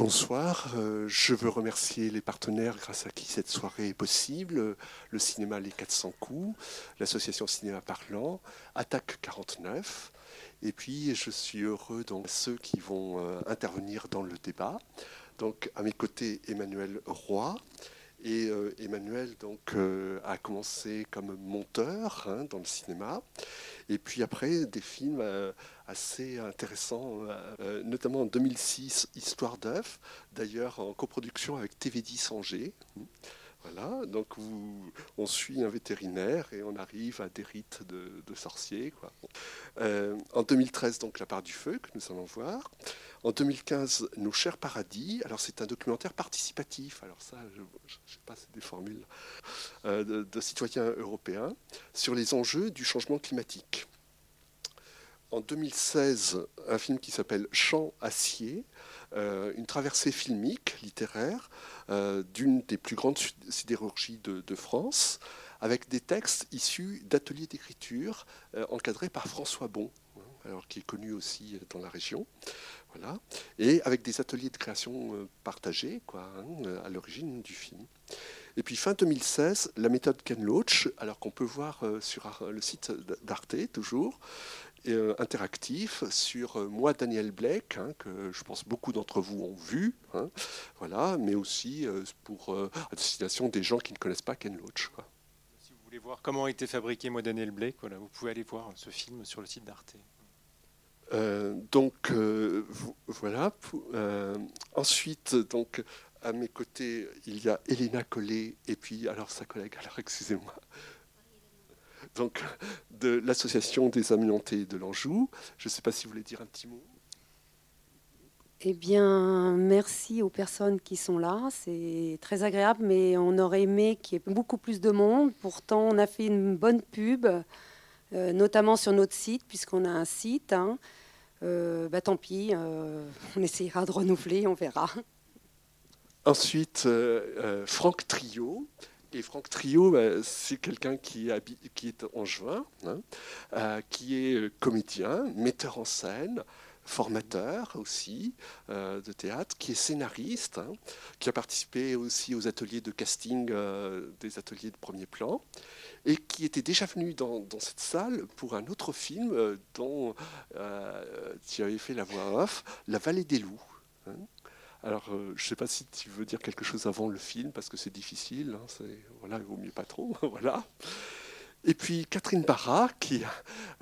Bonsoir, euh, je veux remercier les partenaires grâce à qui cette soirée est possible, le cinéma Les 400 coups, l'association Cinéma Parlant, Attaque 49, et puis je suis heureux donc ceux qui vont euh, intervenir dans le débat. Donc à mes côtés Emmanuel Roy, et euh, Emmanuel donc, a commencé comme monteur hein, dans le cinéma. Et puis après, des films assez euh, euh, notamment en 2006, Histoire d'œuf, d'ailleurs en coproduction avec TV10 Angers. Voilà, donc on suit un vétérinaire et on arrive à des rites de, sorciers. Euh, en 2013, donc La part du feu, que nous allons voir. En 2015, Nos chers paradis. Alors c'est un documentaire participatif. Alors ça, je ne sais pas, c'est des formules de, de citoyens européens sur les enjeux du changement climatique en 2016 un film qui s'appelle Champ acier, euh, une traversée filmique, littéraire, euh, d'une des plus grandes sidérurgies de, France, avec des textes issus d'ateliers d'écriture euh, encadrés par François Bon, hein, alors, qui est connu aussi dans la région. Voilà. Et avec des ateliers de création partagés quoi, hein, à l'origine du film. Et puis fin 2016, la méthode Ken Loach, alors qu'on peut voir sur le site d'Arte toujours, euh, interactif sur euh, moi, Daniel Blake, hein, que je pense beaucoup d'entre vous ont vu, hein, voilà, mais aussi euh, pour à destination des gens qui ne connaissent pas Ken Loach. Si vous voulez voir comment a été fabriqué moi, Daniel Blake, voilà, vous pouvez aller voir ce film sur le site d'Arte. donc voilà. ensuite, donc à mes côtés, il y a Elena Collet et puis alors sa collègue. Alors excusez-moi donc, de l'association des amiantés de l'Anjou. Je ne sais pas si vous voulez dire un petit mot. Eh bien, merci aux personnes qui sont là. C'est très agréable, mais on aurait aimé qu'il y ait beaucoup plus de monde. Pourtant, on a fait une bonne pub, euh, notamment sur notre site, puisqu'on a un site. Hein. Euh, bah, tant pis, euh, on essayera de renouveler, on verra. Ensuite, Franck Trio, et Franck Trio, bah, c'est quelqu'un qui, qui, est en juin, hein, euh, qui est comédien, metteur en scène, formateur aussi euh, de théâtre, qui est scénariste, hein, qui a participé aussi aux ateliers de casting, euh, des ateliers de premier plan, et qui était déjà venu dans, cette salle pour un autre film dont tu avais fait la voix off, La Vallée des Loups. Hein. Alors, euh, je ne sais pas si tu veux dire quelque chose avant le film, parce que c'est difficile. Hein, voilà, il vaut mieux pas trop. voilà. Et puis Catherine Barra, qui,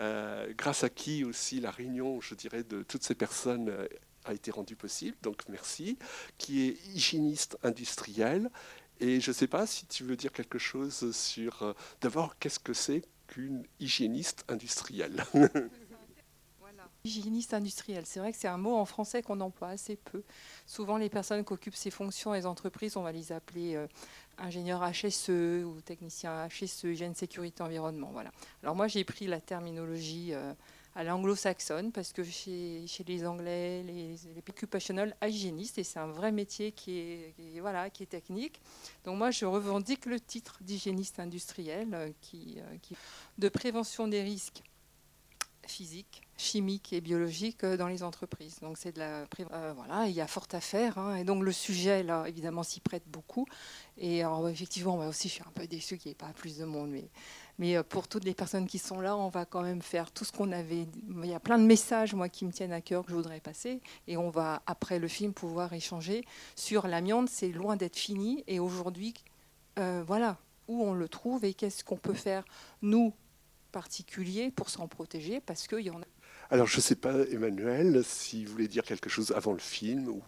euh, grâce à qui aussi la réunion, je dirais, de toutes ces personnes euh, a été rendue possible. Donc merci. Qui est hygiéniste industriel. Et je ne sais pas si tu veux dire quelque chose sur, d'abord, qu'est-ce que c'est qu'une hygiéniste industrielle? Hygiéniste industriel, c'est vrai que c'est un mot en français qu'on emploie assez peu. Souvent, les personnes qui occupent ces fonctions, les entreprises, on va les appeler euh, ingénieurs HSE ou techniciens HSE, hygiène, sécurité, environnement. Voilà. Alors moi, j'ai pris la terminologie euh, à l'anglo-saxonne parce que chez, les Anglais, les, les occupational hygiénistes, et c'est un vrai métier qui est, voilà, qui est technique. Donc moi, je revendique le titre d'hygiéniste industriel euh, qui, qui, de prévention des risques physiques chimiques et biologiques euh, dans les entreprises. Donc c'est de la euh, voilà, il y a fort à faire hein. et donc le sujet là évidemment s'y prête beaucoup et alors, effectivement moi aussi je suis un peu déçue qu'il n'y ait pas plus de monde mais mais euh, pour toutes les personnes qui sont là, on va quand même faire tout ce qu'on avait. Il y a plein de messages moi qui me tiennent à cœur que je voudrais passer et on va après le film pouvoir échanger sur l'amiante. C'est loin d'être fini et aujourd'hui voilà où on le trouve et qu'est-ce qu'on peut faire nous particuliers pour s'en protéger parce qu'il y en a alors, je ne sais pas, Emmanuel, si vous voulez dire quelque chose avant le film ou...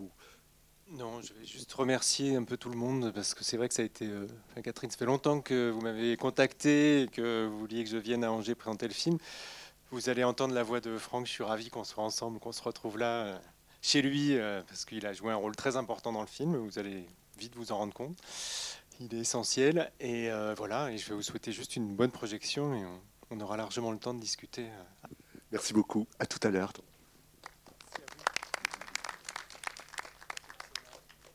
Non, je vais juste remercier un peu tout le monde parce que c'est vrai que ça a été. Euh, Catherine, ça fait longtemps que vous m'avez contacté et que vous vouliez que je vienne à Angers présenter le film. Vous allez entendre la voix de Franck. Je suis ravi qu'on soit ensemble, qu'on se retrouve là euh, chez lui euh, parce qu'il a joué un rôle très important dans le film. Vous allez vite vous en rendre compte. Il est essentiel. Et voilà, et je vais vous souhaiter juste une bonne projection et on aura largement le temps de discuter. Merci beaucoup. À tout à l'heure.